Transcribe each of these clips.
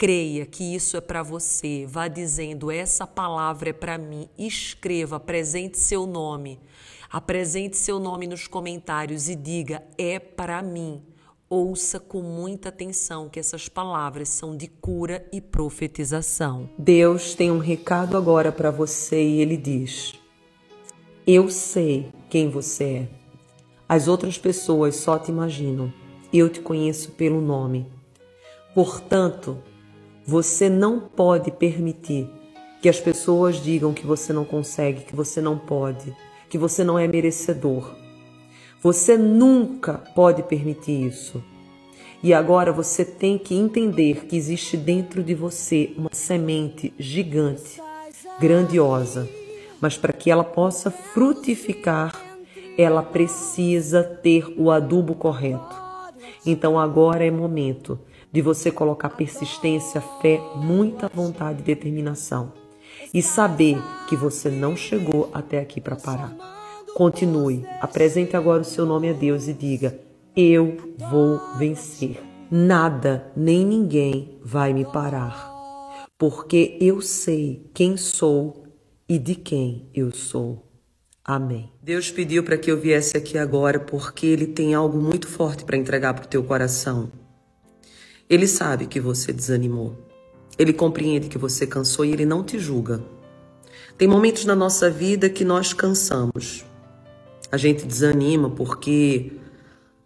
creia que isso é para você. Vá dizendo: essa palavra é para mim. Escreva, apresente seu nome. Apresente seu nome nos comentários e diga: é para mim. Ouça com muita atenção que essas palavras são de cura e profetização. Deus tem um recado agora para você e ele diz: Eu sei quem você é. As outras pessoas só te imaginam. Eu te conheço pelo nome. Portanto, você não pode permitir que as pessoas digam que você não consegue, que você não pode, que você não é merecedor. Você nunca pode permitir isso. E agora você tem que entender que existe dentro de você uma semente gigante, grandiosa, mas para que ela possa frutificar, ela precisa ter o adubo correto. Então agora é momento de você colocar persistência, fé, muita vontade e determinação. E saber que você não chegou até aqui para parar. Continue, apresente agora o seu nome a Deus e diga: Eu vou vencer. Nada nem ninguém vai me parar, porque eu sei quem sou e de quem eu sou. Amém. Deus pediu para que eu viesse aqui agora porque Ele tem algo muito forte para entregar para o teu coração. Ele sabe que você desanimou. Ele compreende que você cansou e Ele não te julga. Tem momentos na nossa vida que nós cansamos. A gente desanima porque,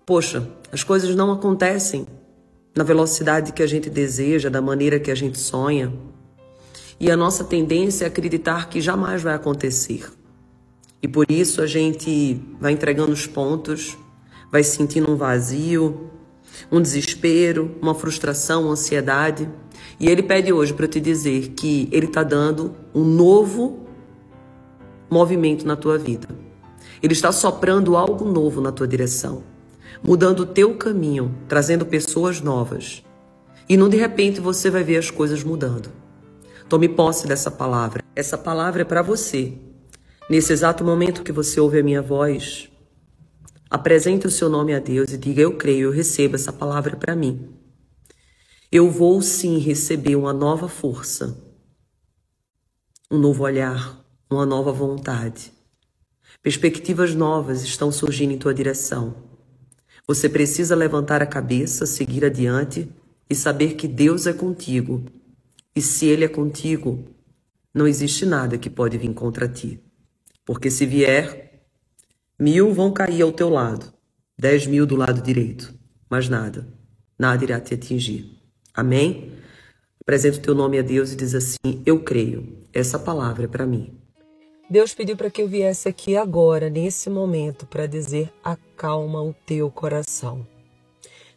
poxa, as coisas não acontecem na velocidade que a gente deseja, da maneira que a gente sonha. E a nossa tendência é acreditar que jamais vai acontecer. E por isso a gente vai entregando os pontos, vai sentindo um vazio, um desespero, uma frustração, uma ansiedade. E ele pede hoje para te dizer que ele está dando um novo movimento na tua vida. Ele está soprando algo novo na tua direção, mudando o teu caminho, trazendo pessoas novas. E não de repente você vai ver as coisas mudando. Tome posse dessa palavra. Essa palavra é para você Nesse exato momento que você ouve a minha voz, apresente o seu nome a Deus e diga: Eu creio, eu recebo essa palavra para mim. Eu vou sim receber uma nova força, um novo olhar, uma nova vontade. Perspectivas novas estão surgindo em tua direção. Você precisa levantar a cabeça, seguir adiante e saber que Deus é contigo. E se Ele é contigo, não existe nada que pode vir contra ti. Porque se vier, mil vão cair ao teu lado, dez mil do lado direito, mas nada, nada irá te atingir. Amém? Apresenta o teu nome a Deus e diz assim: Eu creio, essa palavra é para mim. Deus pediu para que eu viesse aqui agora, nesse momento, para dizer: acalma o teu coração.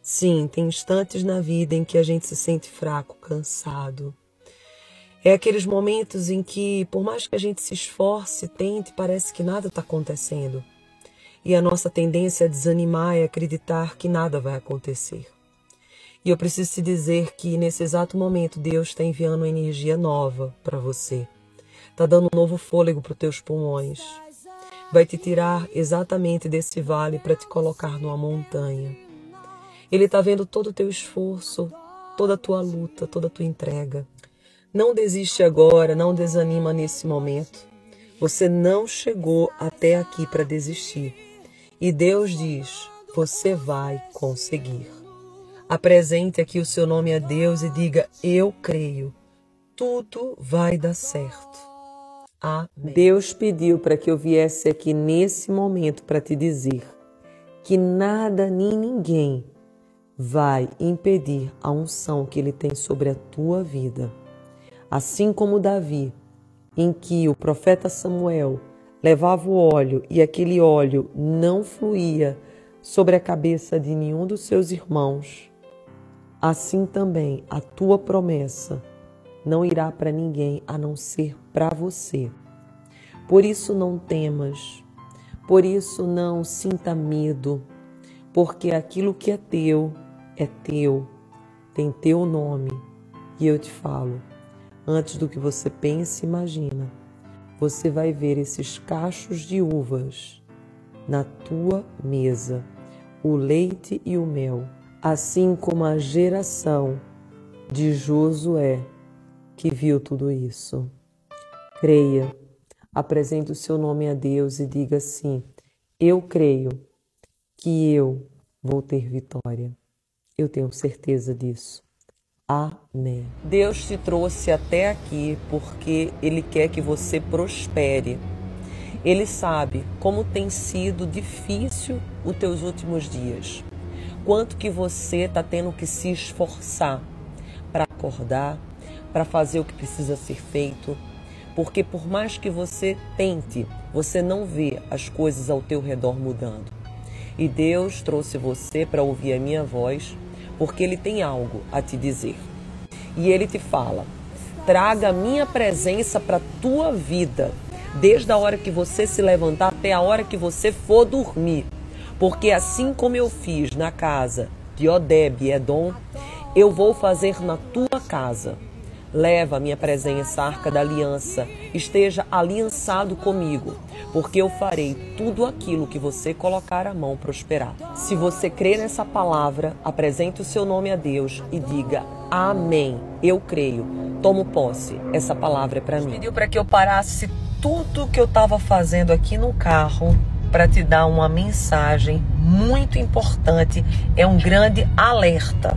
Sim, tem instantes na vida em que a gente se sente fraco, cansado, é aqueles momentos em que, por mais que a gente se esforce, tente, parece que nada está acontecendo. E a nossa tendência é desanimar e acreditar que nada vai acontecer. E eu preciso te dizer que nesse exato momento Deus está enviando uma energia nova para você. Está dando um novo fôlego para os teus pulmões. Vai te tirar exatamente desse vale para te colocar numa montanha. Ele está vendo todo o teu esforço, toda a tua luta, toda a tua entrega. Não desiste agora, não desanima nesse momento. Você não chegou até aqui para desistir. E Deus diz: você vai conseguir. Apresente aqui o seu nome a Deus e diga: Eu creio. Tudo vai dar certo. Amém. Deus pediu para que eu viesse aqui nesse momento para te dizer que nada nem ninguém vai impedir a unção que Ele tem sobre a tua vida assim como Davi, em que o profeta Samuel levava o óleo e aquele óleo não fluía sobre a cabeça de nenhum dos seus irmãos, assim também a tua promessa não irá para ninguém a não ser para você. Por isso não temas, por isso não sinta medo, porque aquilo que é teu é teu, tem teu nome. E eu te falo, antes do que você pense e imagina, você vai ver esses cachos de uvas na tua mesa, o leite e o mel, assim como a geração de Josué que viu tudo isso. Creia, apresente o seu nome a Deus e diga assim: Eu creio que eu vou ter vitória. Eu tenho certeza disso. Amém. Deus te trouxe até aqui porque Ele quer que você prospere. Ele sabe como tem sido difícil os teus últimos dias. Quanto que você está tendo que se esforçar para acordar, para fazer o que precisa ser feito. Porque por mais que você tente, você não vê as coisas ao teu redor mudando. E Deus trouxe você para ouvir a minha voz porque Ele tem algo a te dizer. E Ele te fala: traga a minha presença para a tua vida, desde a hora que você se levantar até a hora que você for dormir. Porque assim como eu fiz na casa de Odeb e Edom, eu vou fazer na tua casa. Leva a minha presença, arca da aliança, esteja aliançado comigo, porque eu farei tudo aquilo que você colocar a mão prosperar. Se você crê nessa palavra, apresente o seu nome a Deus e diga: Amém. Eu creio. Tomo posse. Essa palavra é para mim. Pediu para que eu parasse tudo que eu estava fazendo aqui no carro para te dar uma mensagem muito importante. É um grande alerta.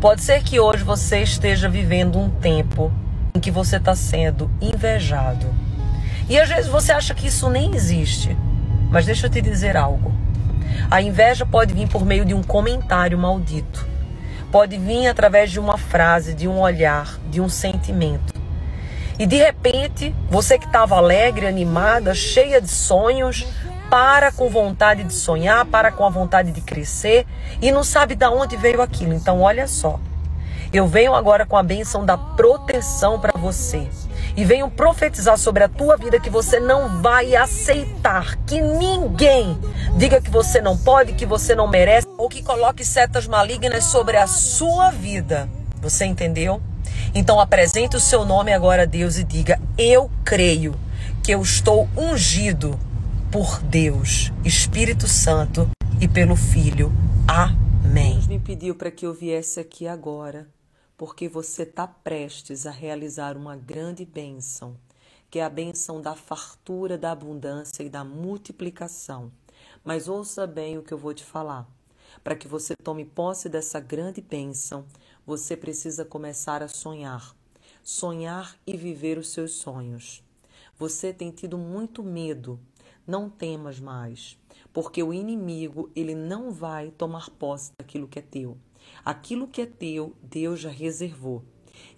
Pode ser que hoje você esteja vivendo um tempo em que você está sendo invejado. E às vezes você acha que isso nem existe. Mas deixa eu te dizer algo. A inveja pode vir por meio de um comentário maldito. Pode vir através de uma frase, de um olhar, de um sentimento. E de repente, você que estava alegre, animada, cheia de sonhos, para com vontade de sonhar, para com a vontade de crescer e não sabe de onde veio aquilo. Então, olha só. Eu venho agora com a benção da proteção para você. E venho profetizar sobre a tua vida que você não vai aceitar que ninguém diga que você não pode, que você não merece, ou que coloque setas malignas sobre a sua vida. Você entendeu? Então apresente o seu nome agora a Deus e diga: Eu creio que eu estou ungido por Deus, Espírito Santo e pelo Filho. Amém. Deus me pediu para que eu viesse aqui agora, porque você está prestes a realizar uma grande bênção, que é a bênção da fartura, da abundância e da multiplicação. Mas ouça bem o que eu vou te falar. Para que você tome posse dessa grande bênção, você precisa começar a sonhar. Sonhar e viver os seus sonhos. Você tem tido muito medo não temas mais, porque o inimigo, ele não vai tomar posse daquilo que é teu. Aquilo que é teu, Deus já reservou.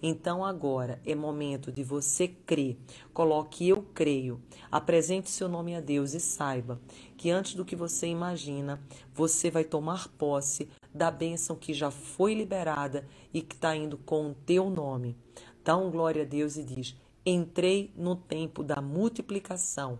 Então agora é momento de você crer. Coloque eu creio. Apresente seu nome a Deus e saiba que antes do que você imagina, você vai tomar posse da bênção que já foi liberada e que está indo com o teu nome. Dá um glória a Deus e diz: Entrei no tempo da multiplicação